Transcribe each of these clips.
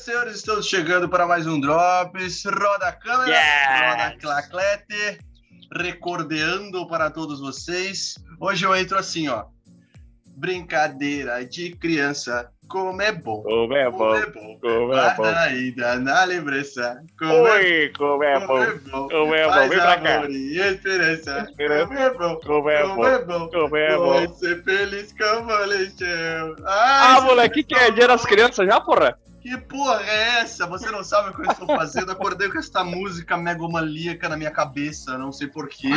Senhoras e senhores, estamos chegando para mais um Drops. Roda a câmera, Yes! roda a claclete, recordeando para todos vocês. Hoje eu entro assim, ó. Brincadeira de criança, como é bom. Como é Como bom, é bom. como é bom. Ainda na lembrança, como é Oi, como é como bom, é bom. como é bom. Vem pra cá. e esperança, Esperança. como é bom. Como é Como bom, é bom. como é Vou bom. ser feliz como leitão. Ah, moleque, que que é? Dia das crianças já, porra? Que porra é essa? Você não sabe o que eu estou fazendo? Acordei com essa música megomaníaca na minha cabeça, não sei porquê.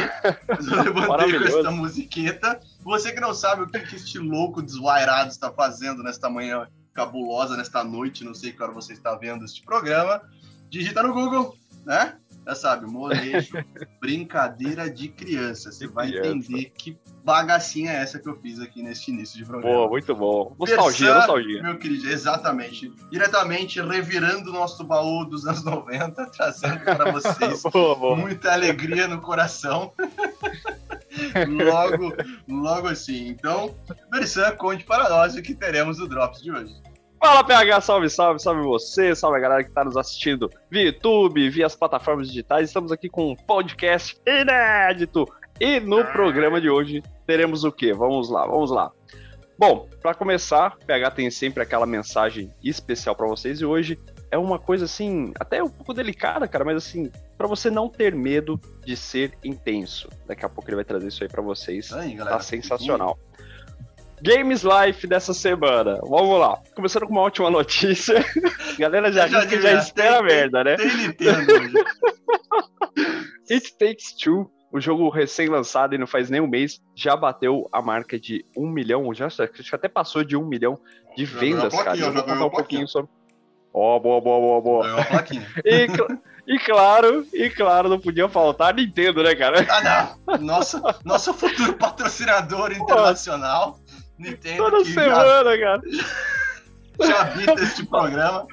Mas eu levantei com essa musiqueta. Você que não sabe o que, que este louco desvairado está fazendo nesta manhã cabulosa, nesta noite, não sei que hora você está vendo este programa, digita no Google, né? Já sabe, molejo, brincadeira de criança. Você vai criança. entender que bagacinha é essa que eu fiz aqui neste início de programa. Pô, muito bom. Nostalgia, Versan, nostalgia. Meu querido, exatamente. Diretamente revirando o nosso baú dos anos 90, trazendo para vocês Boa, boa. muita alegria no coração. logo, logo assim. Então, Versan, conte para nós o que teremos no Drops de hoje. Fala, PH, salve, salve, salve você, salve a galera que tá nos assistindo via YouTube, via as plataformas digitais. Estamos aqui com um podcast inédito. E no programa de hoje teremos o quê? Vamos lá, vamos lá. Bom, para começar, PH tem sempre aquela mensagem especial para vocês e hoje é uma coisa assim, até um pouco delicada, cara, mas assim, para você não ter medo de ser intenso. Daqui a pouco ele vai trazer isso aí para vocês. Isso aí, galera. Tá sensacional. Games Life dessa semana. Vamos lá. Começando com uma ótima notícia. Galera já, Já já espera tem- merda, né? Tem Nintendo. It Takes Two, o jogo recém-lançado e não faz nem um mês, já bateu a marca de um milhão, já, acho que até passou de um milhão de Já vendas, cara. Eu vou contar um pouquinho sobre. Ó, boa, boa, boa, boa. Ganhou a plaquinha. E, e claro, e claro, não podia faltar a Nintendo, né, cara? Ah, não. Nossa, nosso futuro patrocinador internacional. Nintendo Toda que já semana, cara. já habita este programa.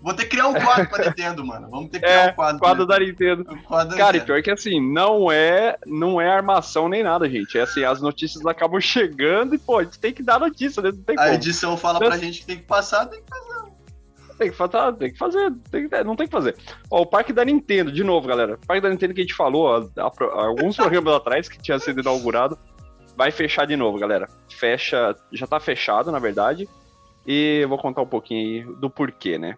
Vou ter que criar um quadro pra Nintendo, mano. Vamos ter que criar É, um quadro. quadro da Nintendo. Um quadro Cara, e Nintendo. pior que assim, não é, não é armação nem nada, gente. É assim, as notícias acabam chegando e, pô, a gente tem que dar notícia, né? Não tem A como. edição fala pra gente que tem que passar, tem que Tem que fazer, tem que fazer, tem que- não tem que fazer. Ó, o parque da Nintendo, de novo, galera. O parque da Nintendo que a gente falou ó, alguns programas atrás que tinha sido inaugurado, vai fechar de novo, galera. Fecha, já tá fechado, na verdade. E eu vou contar um pouquinho aí do porquê, né?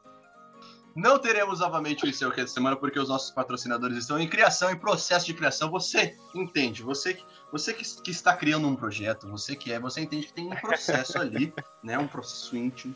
Não teremos novamente o ICU essa semana porque os nossos patrocinadores estão em criação, em processo de criação. Você entende, você, você que, que está criando um projeto, você que é, você entende que tem um processo ali, né? Um processo íntimo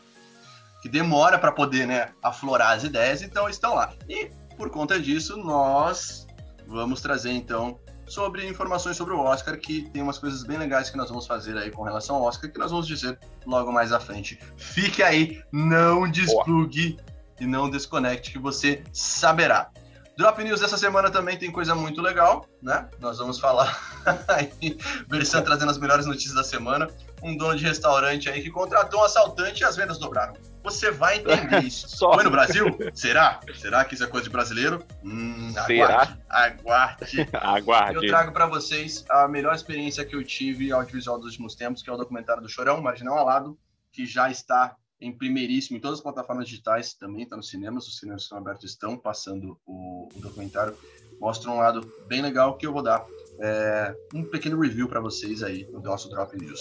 que demora para poder, né, aflorar as ideias, então estão lá. E por conta disso, nós vamos trazer então sobre informações sobre o Oscar, que tem umas coisas bem legais que nós vamos fazer aí com relação ao Oscar, que nós vamos dizer logo mais à frente. Fique aí, não desplugue e não desconecte que você saberá. Drop News dessa semana também tem coisa muito legal, né? Nós vamos falar aí, versão trazendo as melhores notícias da semana. Um dono de restaurante aí que contratou um assaltante e as vendas dobraram. Você vai entender isso. Só. Foi no Brasil? Será? Será que isso é coisa de brasileiro? Hum, Será? aguarde. Aguarde. Eu Aguarde. trago pra vocês a melhor experiência que eu tive audiovisual dos últimos tempos, que é o documentário do Chorão, Marginal Alado, que já está em primeiríssimo em todas as plataformas digitais, também está nos cinemas, os cinemas que estão abertos estão passando o, o documentário. Mostra um lado bem legal que eu vou dar é, um pequeno review para vocês aí no nosso Drop News.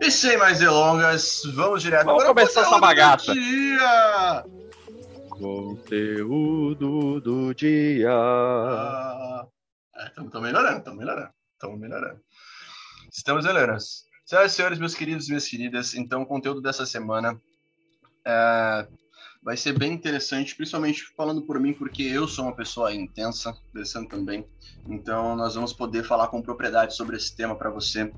E sem mais delongas, vamos direto Vamos para o começar essa conteúdo do bagaça. dia! Conteúdo do dia. Ah, estamos melhorando, estamos melhorando, estamos melhorando. Estamos melhorando. Senhoras e senhores, meus queridos e minhas queridas, então o conteúdo dessa semana é, vai ser bem interessante, principalmente falando por mim, porque eu sou uma pessoa intensa, pensando também. Então nós vamos poder falar com propriedade sobre esse tema para você.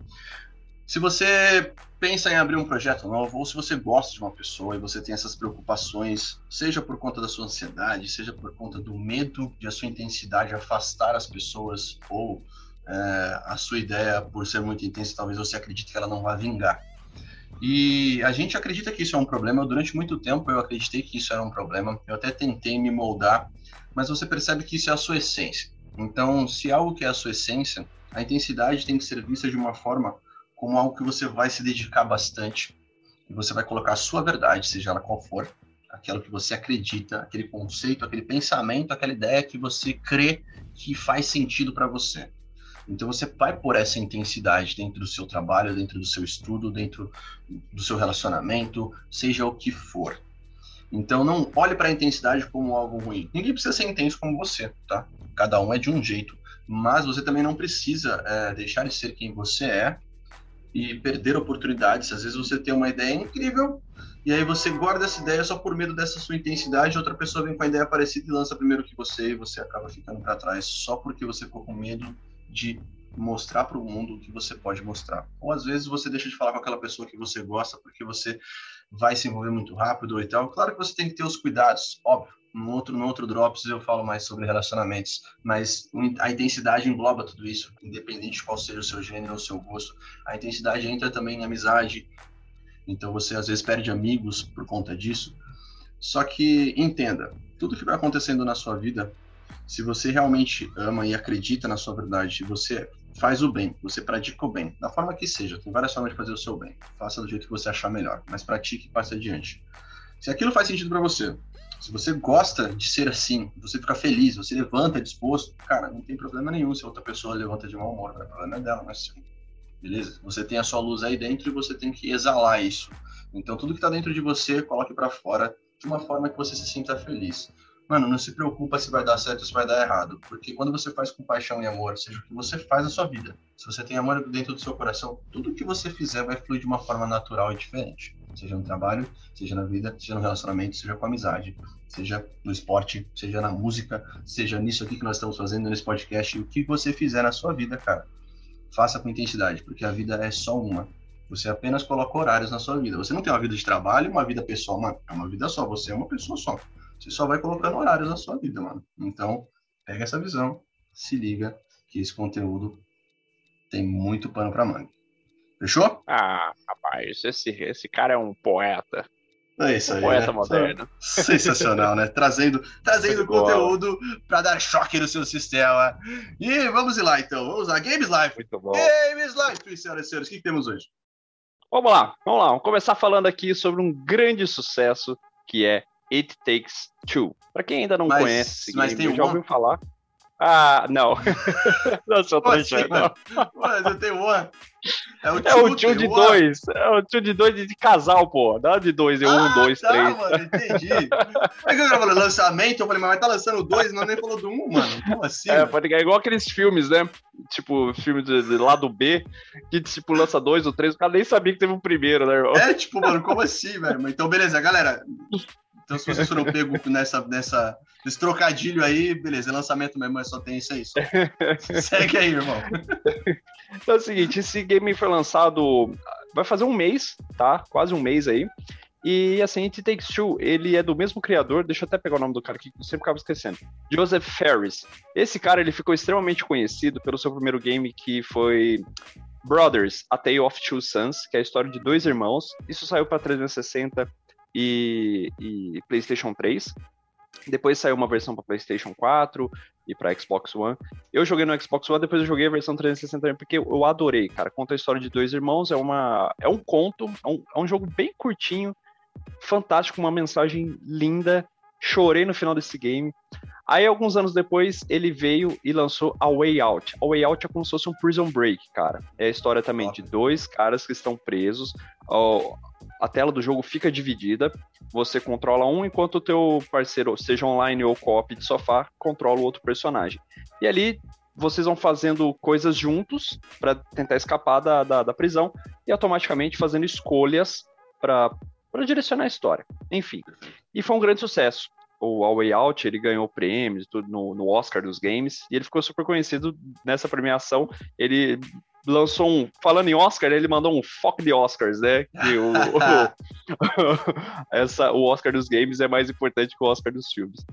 Se você pensa em abrir um projeto novo, ou se você gosta de uma pessoa e você tem essas preocupações, seja por conta da sua ansiedade, seja por conta do medo de a sua intensidade afastar as pessoas, ou é, a sua ideia, por ser muito intensa, talvez você acredite que ela não vai vingar. E a gente acredita que isso é um problema. Eu, durante muito tempo eu acreditei que isso era um problema. Eu até tentei me moldar, mas você percebe que isso é a sua essência. Então, se algo que é a sua essência, a intensidade tem que ser vista de uma forma como algo que você vai se dedicar bastante e você vai colocar a sua verdade, seja ela qual for, aquilo que você acredita, aquele conceito, aquele pensamento, aquela ideia que você crê que faz sentido para você. Então você vai por essa intensidade dentro do seu trabalho, dentro do seu estudo, dentro do seu relacionamento, seja o que for. Então não olhe para a intensidade como algo ruim. Ninguém precisa ser intenso como você, tá? Cada um é de um jeito, mas você também não precisa é, deixar de ser quem você é e perder oportunidades. Às vezes você tem uma ideia incrível e aí você guarda essa ideia só por medo dessa sua intensidade, outra pessoa vem com a ideia parecida e lança primeiro que você e você acaba ficando para trás só porque você ficou com medo de mostrar para o mundo o que você pode mostrar. Ou às vezes você deixa de falar com aquela pessoa que você gosta porque você vai se envolver muito rápido e tal. Claro que você tem que ter os cuidados, óbvio. No outro, no outro Drops eu falo mais sobre relacionamentos, mas a intensidade engloba tudo isso, independente de qual seja o seu gênero ou seu gosto. A intensidade entra também em amizade, então você às vezes perde amigos por conta disso. Só que entenda, tudo que vai acontecendo na sua vida se você realmente ama e acredita na sua verdade, você faz o bem, você pratica o bem, da forma que seja. Tem várias formas de fazer o seu bem. Faça do jeito que você achar melhor, mas pratique e passe adiante. Se aquilo faz sentido para você, se você gosta de ser assim, você fica feliz, você levanta disposto, cara, não tem problema nenhum se outra pessoa levanta de mau humor, o problema é dela, mas sim. Beleza? Você tem a sua luz aí dentro e você tem que exalar isso. Então, tudo que está dentro de você, coloque para fora de uma forma que você se sinta feliz mano, não se preocupa se vai dar certo ou se vai dar errado, porque quando você faz com paixão e amor, seja o que você faz na sua vida, se você tem amor dentro do seu coração, tudo que você fizer vai fluir de uma forma natural e diferente, seja no trabalho, seja na vida, seja no relacionamento, seja com amizade, seja no esporte, seja na música, seja nisso aqui que nós estamos fazendo nesse podcast, o que você fizer na sua vida, cara, faça com intensidade, porque a vida é só uma. Você apenas coloca horários na sua vida. Você não tem uma vida de trabalho uma vida pessoal, mano. É uma vida só. Você é uma pessoa só. Você só vai colocando horários na sua vida, mano. Então, pega essa visão, se liga que esse conteúdo tem muito pano para manga. Fechou? Ah, rapaz, esse, esse cara é um poeta. É isso um aí. Poeta né? moderno. Sensacional, né? Trazendo, trazendo conteúdo para dar choque no seu sistema. E vamos lá, então. Vamos lá. Games Live. Muito bom. Games Live, senhoras e senhores. O que, que temos hoje? Vamos lá, vamos lá. Vamos começar falando aqui sobre um grande sucesso que é It Takes Two. Para quem ainda não Mas- conhece mas game, tem já uma? ouviu falar? Ah, não. não assim, não. mano? Mas eu tenho uma. É o É o tio de dois. É o tio de dois de casal, pô. Dá de dois, é um, Ah, dois, tá, três. mano, entendi. É que eu falei lançamento, eu falei, mas vai tá lançando dois, não nem falou do um, mano. Como assim? É, mano? ligar igual aqueles filmes, né? Tipo, filme de, de lado B, que tipo, lança dois ou três, o cara nem sabia que teve um primeiro, né, irmão? É, tipo, mano, como assim, velho? Então, beleza, galera. Então, se vocês foram pego nessa, nessa, nesse trocadilho aí, beleza, é lançamento mesmo, mas só tem isso aí. Só. Segue aí, irmão. Então é o seguinte, esse game foi lançado, vai fazer um mês, tá? Quase um mês aí. E assim, It Takes Two, ele é do mesmo criador, deixa eu até pegar o nome do cara aqui, que eu sempre acabo esquecendo. Joseph Ferris. Esse cara, ele ficou extremamente conhecido pelo seu primeiro game, que foi Brothers, A Tale of Two Sons, que é a história de dois irmãos. Isso saiu para 360 e, e PlayStation 3. Depois saiu uma versão para PlayStation 4 e para Xbox One. Eu joguei no Xbox One, depois eu joguei a versão 360 também, porque eu adorei, cara. Conta a história de dois irmãos, é, uma, é um conto, é um, é um jogo bem curtinho, fantástico, uma mensagem linda. Chorei no final desse game. Aí, alguns anos depois, ele veio e lançou A Way Out. A Way Out é como se fosse um Prison Break, cara. É a história também Top. de dois caras que estão presos. Ó, a tela do jogo fica dividida. Você controla um, enquanto o teu parceiro, seja online ou co-op de sofá, controla o outro personagem. E ali vocês vão fazendo coisas juntos para tentar escapar da, da, da prisão e automaticamente fazendo escolhas para direcionar a história. Enfim, e foi um grande sucesso. O A Way Out, ele ganhou prêmios no, no Oscar dos games, e ele ficou super conhecido nessa premiação. Ele lançou um, falando em Oscar, ele mandou um foco de Oscars, né? Que o, essa, o Oscar dos games é mais importante que o Oscar dos filmes.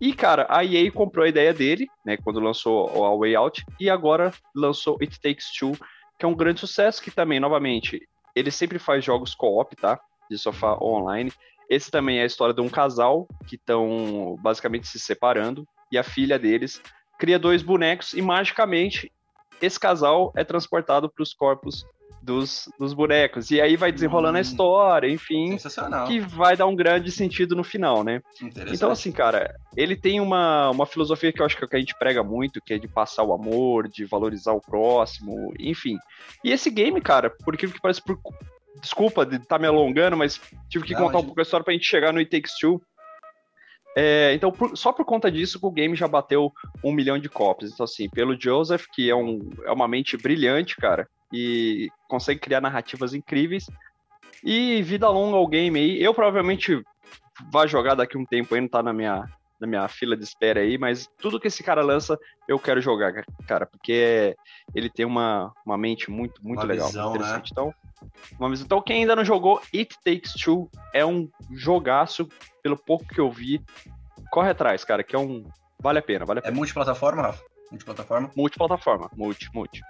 E, cara, a EA comprou a ideia dele, né, quando lançou A Way Out, e agora lançou It Takes Two, que é um grande sucesso, que também, novamente, ele sempre faz jogos co-op, tá? De sofá online. Esse também é a história de um casal que estão basicamente se separando, e a filha deles cria dois bonecos, e magicamente esse casal é transportado para os corpos dos, dos bonecos. E aí vai desenrolando hum, a história, enfim. Que vai dar um grande sentido no final, né? Então, assim, cara, ele tem uma, uma filosofia que eu acho que, é que a gente prega muito, que é de passar o amor, de valorizar o próximo, enfim. E esse game, cara, por que pareça, por... desculpa de estar tá me alongando, mas tive que Não, contar gente... um pouco a história pra gente chegar no It Takes Two. É, então, por, só por conta disso, o game já bateu um milhão de cópias. Então, assim, pelo Joseph, que é, um, é uma mente brilhante, cara, e consegue criar narrativas incríveis. E vida longa ao game aí. Eu provavelmente vá jogar daqui um tempo aí, não tá na minha, na minha fila de espera aí, mas tudo que esse cara lança, eu quero jogar, cara, porque ele tem uma, uma mente muito, muito uma legal. Visão, Né? Então, então, quem ainda não jogou It Takes Two é um jogaço, pelo pouco que eu vi. Corre atrás, cara, que é um. Vale a pena, vale a é pena. É multiplataforma, Rafa? Multiplataforma? Multiplataforma, multi, multi.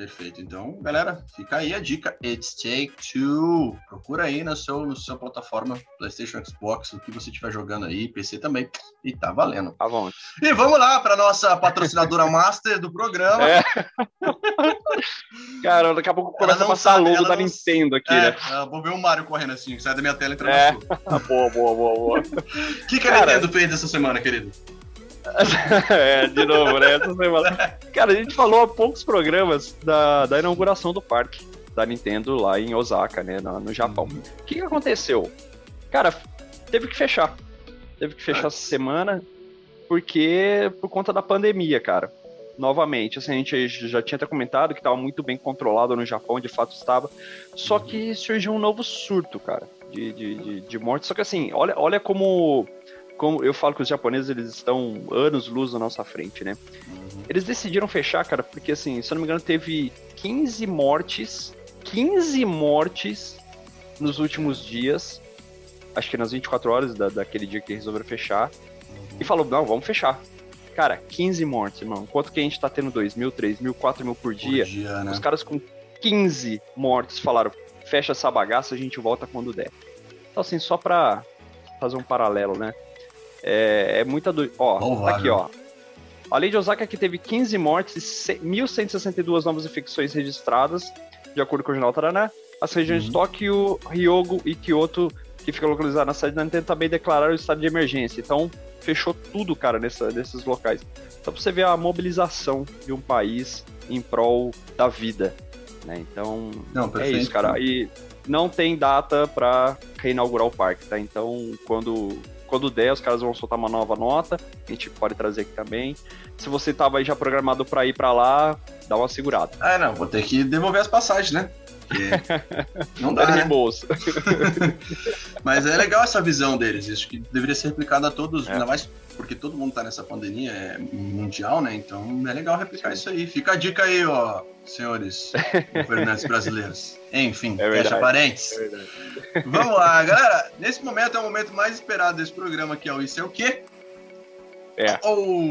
Perfeito. Então, galera, fica aí a dica. It's Take Two. Procura aí na sua, na sua plataforma, PlayStation, Xbox, o que você estiver jogando aí, PC também. E tá valendo. Tá bom. E vamos lá para nossa patrocinadora master do programa. É. Cara, daqui a pouco começa a passar sabe, logo da não... Nintendo aqui, é, né? Vou ver o Mario correndo assim, sai da minha tela e entra é. boa, boa, boa, boa. O que, que a Cara... Nintendo fez essa semana, querido? é, de novo, né? Cara, a gente falou há poucos programas da, da inauguração do parque da Nintendo lá em Osaka, né? No, no Japão. Uhum. O que, que aconteceu? Cara, teve que fechar. Teve que fechar essa semana porque por conta da pandemia, cara. Novamente, assim, a gente já tinha até comentado que estava muito bem controlado no Japão, de fato estava. Só uhum. que surgiu um novo surto, cara, de, de, de, de morte. Só que assim, olha, olha como como eu falo que os japoneses eles estão anos luz na nossa frente, né? Uhum. Eles decidiram fechar, cara, porque assim, se eu não me engano, teve 15 mortes, 15 mortes nos últimos dias, acho que nas 24 horas da, daquele dia que resolveram fechar, e falou, não, vamos fechar. Cara, 15 mortes, irmão. Enquanto que a gente tá tendo 2 mil, 3 mil, 4 mil por dia, por dia né? os caras com 15 mortes falaram, fecha essa bagaça, a gente volta quando der. Então, assim, só pra fazer um paralelo, né? É, é muita do. Ó, aqui, ó. Além de Osaka, que teve 15 mortes e 1.162 novas infecções registradas, de acordo com o jornal Taraná. As regiões uhum. de Tóquio, Ryogo e Kyoto, que fica localizada na cidade da Nintendo, também declararam o estado de emergência. Então, fechou tudo, cara, nessa, nesses locais. Então, pra você ver a mobilização de um país em prol da vida. Né? Então, não, é isso, cara. E não tem data para reinaugurar o parque, tá? Então, quando quando der, os caras vão soltar uma nova nota. A gente pode trazer aqui também. Se você tava aí já programado para ir para lá, dá uma segurada. Ah, não, vou ter que devolver as passagens, né? não dá, né? bolsa. Mas é legal essa visão deles. Acho que deveria ser replicada a todos, é. ainda mais porque todo mundo tá nessa pandemia é mundial, né? Então é legal replicar isso aí. Fica a dica aí, ó, senhores governantes brasileiros. Enfim, é fecha parentes. É Vamos lá, galera. Nesse momento é o momento mais esperado desse programa, que é o Isso é o quê? É. Oh,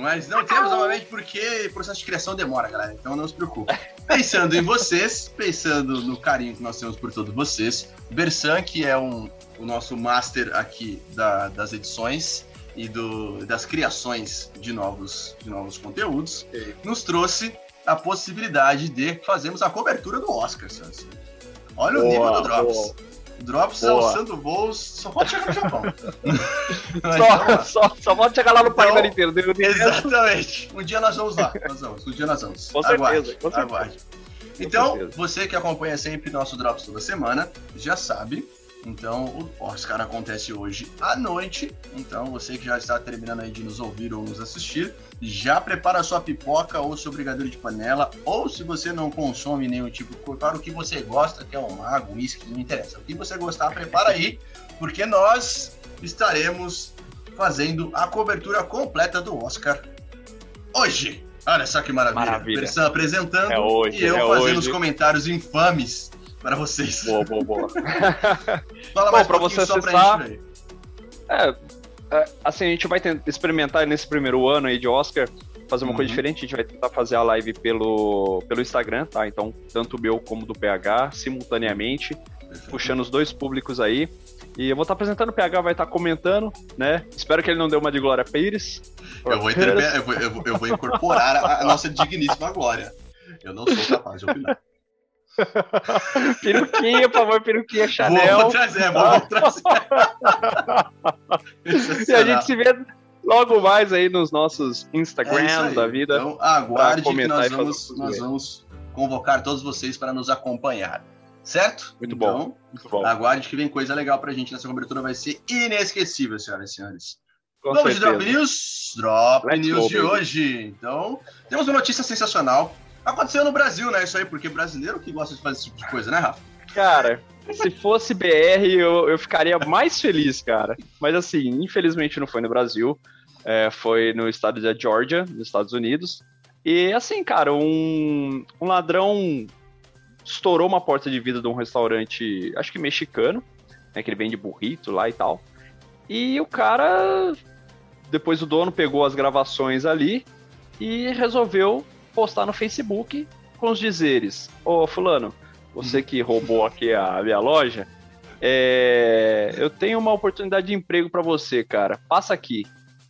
mas não temos novamente porque o processo de criação demora, galera. Então não se preocupe. Pensando em vocês, pensando no carinho que nós temos por todos vocês, Bersan, que é um, o nosso master aqui da, das edições, e do, das criações de novos, de novos conteúdos, nos trouxe a possibilidade de fazermos a cobertura do Oscar, Santos. Olha boa, o nível do Drops. Boa. Drops alçando voos, só pode chegar no Japão. só, só, só pode chegar lá no país então, inteiro. Exatamente. Um dia nós vamos lá. Nós vamos. Um dia nós vamos. Com certeza, aguarde, com certeza. Aguarde. Então, você que acompanha sempre nosso Drops toda semana, já sabe então, o Oscar acontece hoje à noite. Então, você que já está terminando aí de nos ouvir ou nos assistir, já prepara sua pipoca ou seu brigadeiro de panela. Ou se você não consome nenhum tipo de prepara o que você gosta, que é um mago, uísque, não interessa. O que você gostar, prepara aí, porque nós estaremos fazendo a cobertura completa do Oscar hoje. Olha só que maravilha. maravilha. apresentando é hoje, e eu é fazendo hoje. os comentários infames para vocês. Boa, boa, boa. Fala Bom, mais um você só acessar, pra gente, é, é, assim, a gente vai tentar experimentar nesse primeiro ano aí de Oscar, fazer uma uhum. coisa diferente, a gente vai tentar fazer a live pelo, pelo Instagram, tá? Então, tanto o meu como do PH, simultaneamente, Perfeito. puxando os dois públicos aí. E eu vou estar apresentando, o PH vai estar comentando, né? Espero que ele não dê uma de Glória Pires. Eu vou, eu vou, eu vou, eu vou incorporar a, a nossa digníssima Glória. Eu não sou capaz de opinar. peruquinha, por favor, peruquinha Chanel. Vou trazer, vou trazer. e a gente se vê logo mais aí nos nossos Instagrams É da vida. Então, aguarde que nós vamos, nós vamos convocar todos vocês para nos acompanhar. Certo? Muito então, bom. Muito bom. Aguarde que vem coisa legal pra gente. Nessa cobertura vai ser inesquecível, senhoras e senhores. Com Vamos de certeza. Drop News? Drop Let's News go, de baby. hoje. Então, temos uma notícia sensacional. Aconteceu no Brasil, né? Isso aí, porque brasileiro que gosta de fazer esse tipo de coisa, né, Rafa? Cara, se fosse BR, eu, eu ficaria mais feliz, cara. Mas assim, infelizmente não foi no Brasil. É, foi no estado da Georgia, nos Estados Unidos. E assim, cara, um, um ladrão estourou uma porta de vidro de um restaurante, acho que mexicano, né, que ele vende burrito lá e tal. E o cara, depois o dono pegou as gravações ali e resolveu postar no Facebook com os dizeres: Ô, Fulano, você que roubou aqui a minha loja, é, eu tenho uma oportunidade de emprego para você, cara. Passa aqui.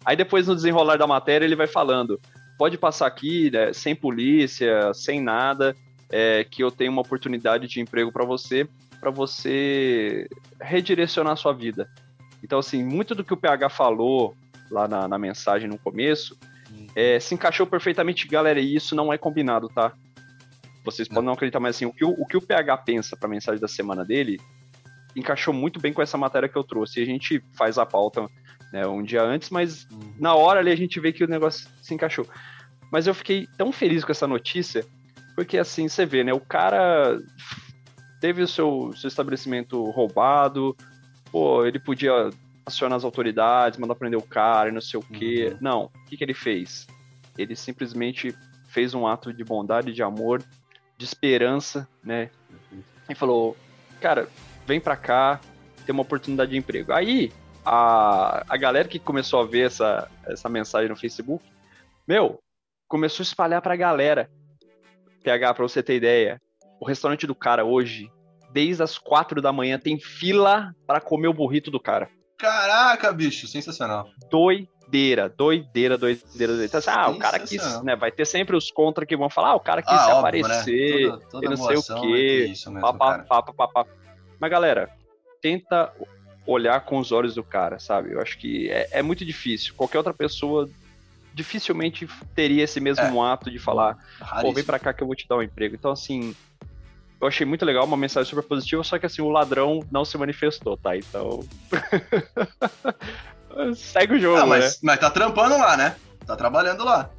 Aí depois no desenrolar da matéria ele vai falando: pode passar aqui, né, sem polícia, sem nada, é, que eu tenho uma oportunidade de emprego para você, para você redirecionar a sua vida. Então, assim, muito do que o PH falou lá na, na mensagem no começo é, se encaixou perfeitamente, galera, e isso não é combinado, tá? Vocês podem não acreditar, mas assim, o que o, o, que o PH pensa pra mensagem da semana dele encaixou muito bem com essa matéria que eu trouxe. E a gente faz a pauta né, um dia antes, mas na hora ali a gente vê que o negócio se encaixou. Mas eu fiquei tão feliz com essa notícia, porque assim, você vê, né? O cara teve o seu, seu estabelecimento roubado, pô, ele podia acionar as autoridades, mandar prender o cara e não sei o quê. Uhum. Não, o que, que ele fez? Ele simplesmente fez um ato de bondade, de amor, de esperança, né? E falou, cara, vem pra cá, tem uma oportunidade de emprego. Aí, a, a galera que começou a ver essa, essa mensagem no Facebook, meu, começou a espalhar pra galera. PH, pra você ter ideia, o restaurante do cara hoje, desde as quatro da manhã, tem fila para comer o burrito do cara. Caraca, bicho, sensacional. Doideira, doideira, doideira, doideira. Então, assim, ah, o cara quis, né? Vai ter sempre os contra que vão falar, ah, o cara quis ah, se óbvio, aparecer, né? toda, toda e não sei o ação quê, vai ter Isso mesmo, papá, cara. papá, papá. Mas, galera, tenta olhar com os olhos do cara, sabe? Eu acho que é, é muito difícil. Qualquer outra pessoa dificilmente teria esse mesmo ato de falar, pô, vem pra cá que eu vou te dar um emprego. Então, assim, eu achei muito legal, uma mensagem super positiva, só que assim, o ladrão não se manifestou, tá? Então. Segue o jogo, Ah, né? mas, mas tá trampando lá, né? Tá trabalhando lá.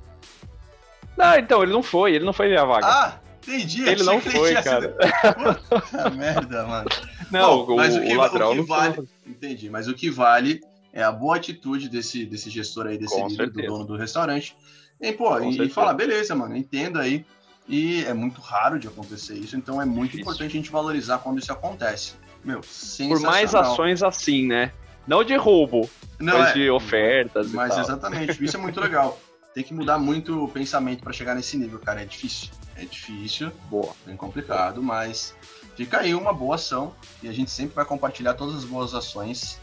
Não, então, ele não foi, ele não foi minha vaga. Ah, entendi. ele não foi, tinha cara. sido- Puta merda, mano. não, Bom, o, mas o, que, ladrão o que vale, foi. Entendi, mas o que vale é a boa atitude desse, desse gestor aí, desse líder, do dono do restaurante. E, pô, Com e, e falar, beleza, mano, entenda aí. E é muito raro de acontecer isso, então é muito Difícil. importante a gente valorizar quando isso acontece. Meu, Por mais ações assim, né? Não de roubo, Não, mas é, de ofertas Mas exatamente, isso é muito legal. Tem que mudar muito o pensamento para chegar nesse nível, cara. É difícil. É difícil, Boa. bem complicado, mas fica aí uma boa ação e a gente sempre vai compartilhar todas as boas ações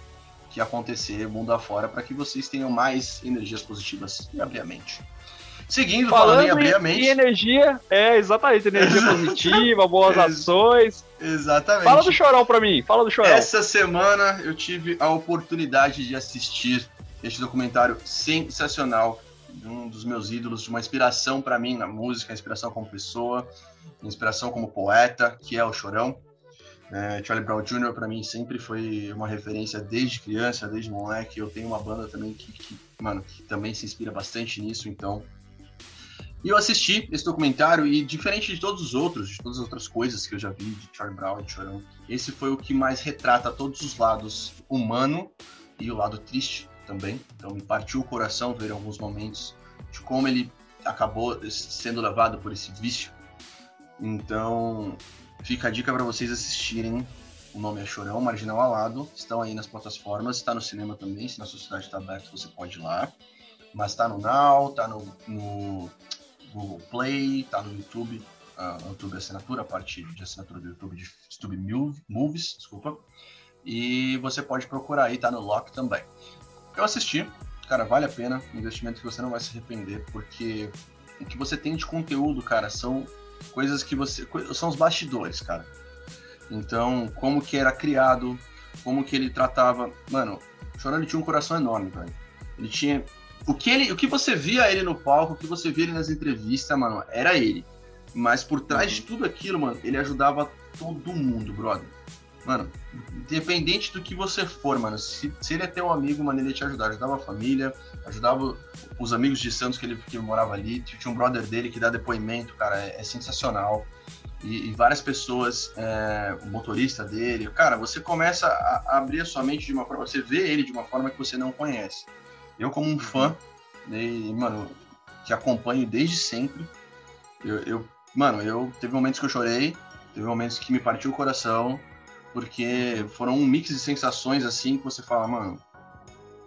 que acontecer mundo afora para que vocês tenham mais energias positivas e abrir a mente. Seguindo, falando, em Falando abrir a em, mente. em energia, é, exatamente, energia positiva, boas ações. Exatamente. Fala do chorão pra mim, fala do chorão. Essa semana eu tive a oportunidade de assistir este documentário sensacional, de um dos meus ídolos, de uma inspiração para mim na música, inspiração como pessoa, inspiração como poeta, que é o Chorão. É, Charlie Brown Jr. para mim sempre foi uma referência desde criança, desde moleque. Eu tenho uma banda também que, que, mano, que também se inspira bastante nisso, então. E eu assisti esse documentário e diferente de todos os outros, de todas as outras coisas que eu já vi de Charlie Brown e Chorão, esse foi o que mais retrata todos os lados humano e o lado triste também. Então me partiu o coração ver alguns momentos de como ele acabou sendo levado por esse vício. Então fica a dica para vocês assistirem. O nome é Chorão, Marginal Alado. Estão aí nas plataformas, está no cinema também. Se na sua cidade está aberto, você pode ir lá. Mas tá no Now, tá no, no Google Play, tá no YouTube. no YouTube assinatura, a parte de assinatura do YouTube de YouTube Movies, desculpa. E você pode procurar aí, tá no Lock também. Eu assisti, cara, vale a pena, investimento que você não vai se arrepender, porque o que você tem de conteúdo, cara, são coisas que você. São os bastidores, cara. Então, como que era criado, como que ele tratava. Mano, o Chorão tinha um coração enorme, velho. Ele tinha. O que, ele, o que você via ele no palco, o que você via ele nas entrevistas, mano, era ele. Mas por trás de tudo aquilo, mano, ele ajudava todo mundo, brother. Mano, independente do que você for, mano, se, se ele é teu amigo, mano, ele ia te ajudar. Ajudava a família, ajudava os amigos de Santos que ele que morava ali. Tinha um brother dele que dá depoimento, cara, é, é sensacional. E, e, várias pessoas, é, o motorista dele, cara, você começa a, a abrir a sua mente de uma forma, você vê ele de uma forma que você não conhece. Eu, como um fã, né, mano, que acompanho desde sempre, eu, eu, mano, eu teve momentos que eu chorei, teve momentos que me partiu o coração, porque foram um mix de sensações assim que você fala, mano,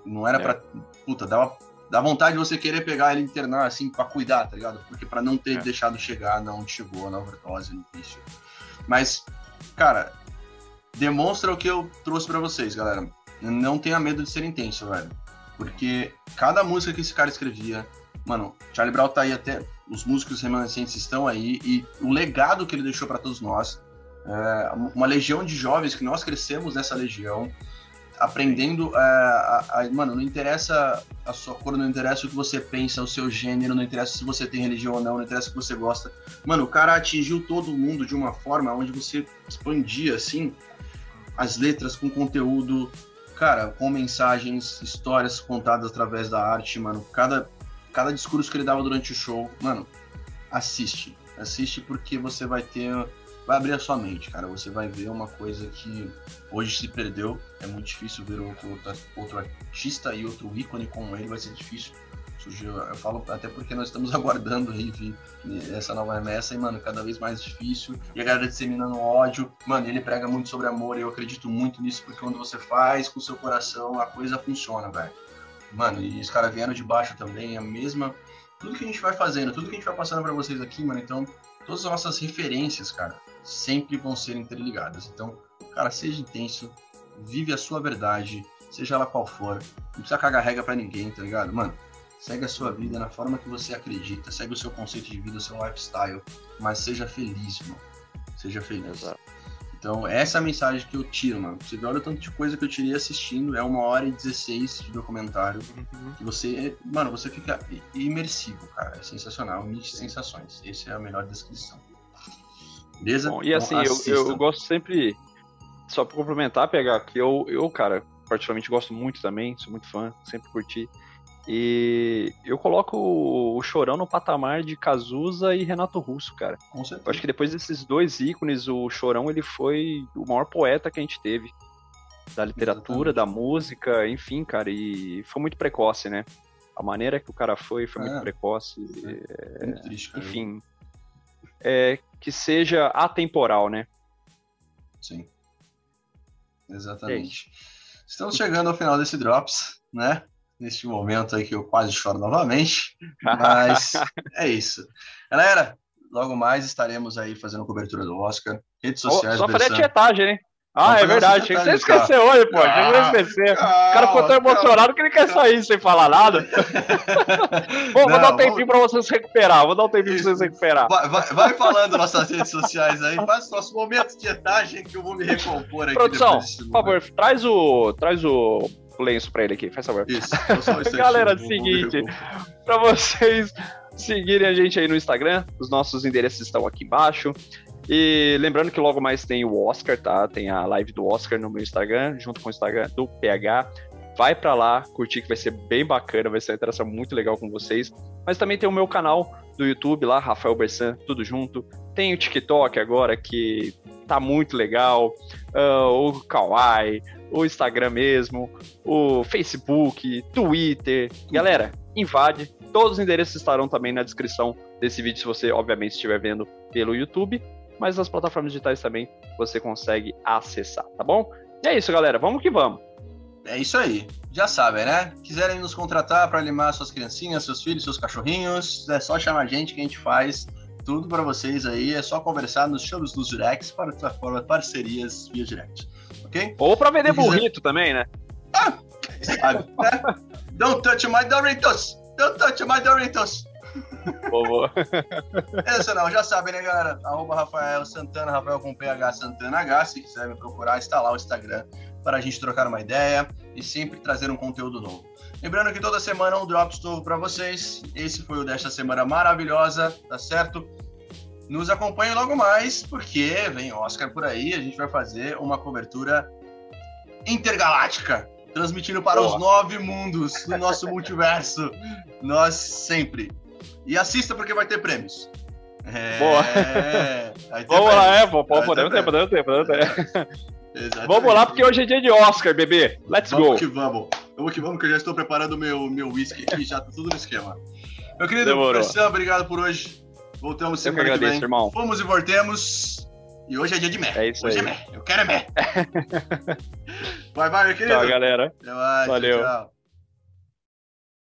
não era é. pra. Puta, dava, dá vontade de você querer pegar ele e internar assim pra cuidar, tá ligado? Porque pra não ter é. deixado chegar não chegou na overdose no. Mas, cara, demonstra o que eu trouxe para vocês, galera. Não tenha medo de ser intenso, velho. Porque cada música que esse cara escrevia, mano, Charlie Brown tá aí até. Os músicos remanescentes estão aí e o legado que ele deixou para todos nós é, uma legião de jovens que nós crescemos nessa legião, aprendendo é, a, a, mano, não interessa a sua cor, não interessa o que você pensa, o seu gênero, não interessa se você tem religião ou não, não interessa o que você gosta. Mano, o cara atingiu todo mundo de uma forma onde você expandia, assim, as letras com conteúdo, cara, com mensagens, histórias contadas através da arte, mano. Cada, cada discurso que ele dava durante o show, mano, assiste. Assiste porque você vai ter vai abrir a sua mente, cara. Você vai ver uma coisa que hoje se perdeu. É muito difícil ver outro, outro, outro artista e outro ícone como ele, vai ser difícil. Surgiu, eu falo até porque nós estamos aguardando aí vir essa nova remessa e, mano, cada vez mais difícil. E a galera disseminando ódio. Mano, ele prega muito sobre amor e eu acredito muito nisso, porque quando você faz com seu coração, a coisa funciona, velho. Mano, e os caras vieram de baixo também, a mesma. Tudo que a gente vai fazendo, tudo que a gente vai passando para vocês aqui, mano, então, todas as nossas referências, cara, sempre vão ser interligadas. Então, cara, seja intenso, vive a sua verdade, seja ela qual for. Não precisa cagar regra pra ninguém, tá ligado? Mano, segue a sua vida na forma que você acredita, segue o seu conceito de vida, o seu lifestyle, mas seja feliz, mano. Seja feliz. Exato. Então, essa é a mensagem que eu tiro, mano. Você vê, olha o tanto de coisa que eu tirei assistindo. É uma hora e 16 de documentário. Uhum. Que você, mano, você fica imersivo, cara. É sensacional. Mix de sensações. Essa é a melhor descrição. Beleza? Bom, e assim, eu, eu, gosto sempre, só para complementar, pegar que eu, eu, cara, particularmente gosto muito também, sou muito fã, sempre curti. E eu coloco o Chorão no patamar de Cazuza e Renato Russo, cara. Com certeza. Eu acho que depois desses dois ícones, o Chorão ele foi o maior poeta que a gente teve. Da literatura, Exatamente. da música, enfim, cara. E foi muito precoce, né? A maneira que o cara foi foi é. muito precoce. É, muito triste, cara. Enfim, é, que seja atemporal, né? Sim. Exatamente. É Estamos chegando ao final desse Drops, né? Neste momento aí que eu quase choro novamente. Mas é isso. Galera, logo mais estaremos aí fazendo cobertura do Oscar. Redes sociais. Oh, só fazer a tietagem, hein? Ah, é verdade. Que você esquecer hoje, pô. Ah, esquecer. Calma, o cara ficou tão emocionado que ele quer sair sem falar nada. Bom, vou dar um tempinho vamos... pra vocês recuperar. Vou dar um tempinho pra vocês recuperar. Vai, vai, vai falando nossas redes sociais aí. Faz os nossos momentos de etagem que eu vou me recompor aqui. Produção, por favor, traz o, traz o lenço pra ele aqui. Faz favor. Isso. Galera, seguinte. Pra vocês seguirem a gente aí no Instagram, os nossos endereços estão aqui embaixo. E lembrando que logo mais tem o Oscar, tá? Tem a live do Oscar no meu Instagram, junto com o Instagram do PH. Vai para lá, curtir que vai ser bem bacana, vai ser uma interação muito legal com vocês. Mas também tem o meu canal do YouTube lá, Rafael Bersan, tudo junto. Tem o TikTok agora que tá muito legal, uh, o Kawaii, o Instagram mesmo, o Facebook, Twitter. Galera, invade. Todos os endereços estarão também na descrição desse vídeo, se você, obviamente, estiver vendo pelo YouTube mas nas plataformas digitais também você consegue acessar, tá bom? E é isso, galera. Vamos que vamos. É isso aí. Já sabem, né? Quiserem nos contratar para limar suas criancinhas, seus filhos, seus cachorrinhos, é só chamar a gente que a gente faz tudo para vocês aí. É só conversar nos shows dos directs para plataforma parcerias via direct. Ok? Ou para vender burrito também, né? Ah, sabe, né? Don't touch my Doritos! Don't touch my Doritos! boa. Essa não, já sabem, né, galera? Arroba Rafael Santana, Rafael com PH Santana H. Se quiser me procurar, está lá o Instagram para a gente trocar uma ideia e sempre trazer um conteúdo novo. Lembrando que toda semana um Drops novo para vocês. Esse foi o desta semana maravilhosa, tá certo? Nos acompanhe logo mais, porque vem Oscar por aí. A gente vai fazer uma cobertura intergaláctica, transmitindo para Boa. os nove mundos do nosso multiverso. Nós sempre. E assista porque vai ter prêmios. É... Boa. Vamos lá, é, podemos ter, podemos ter, podemos ter. Exatamente. Vamos lá, porque hoje é dia de Oscar, bebê. Let's vamos go. Que vamos. Vamos que vamos, que eu já estou preparando meu, meu whisky aqui, já tá tudo no esquema. Meu querido Demorou. obrigado por hoje. Voltamos semana eu que, agradeço. Irmão. Fomos e voltemos. E hoje é dia de mé. É isso hoje aí. é mé. Eu quero é mé. vai, vai, meu querido. Tchau, galera. Até mais. Valeu. Tchau.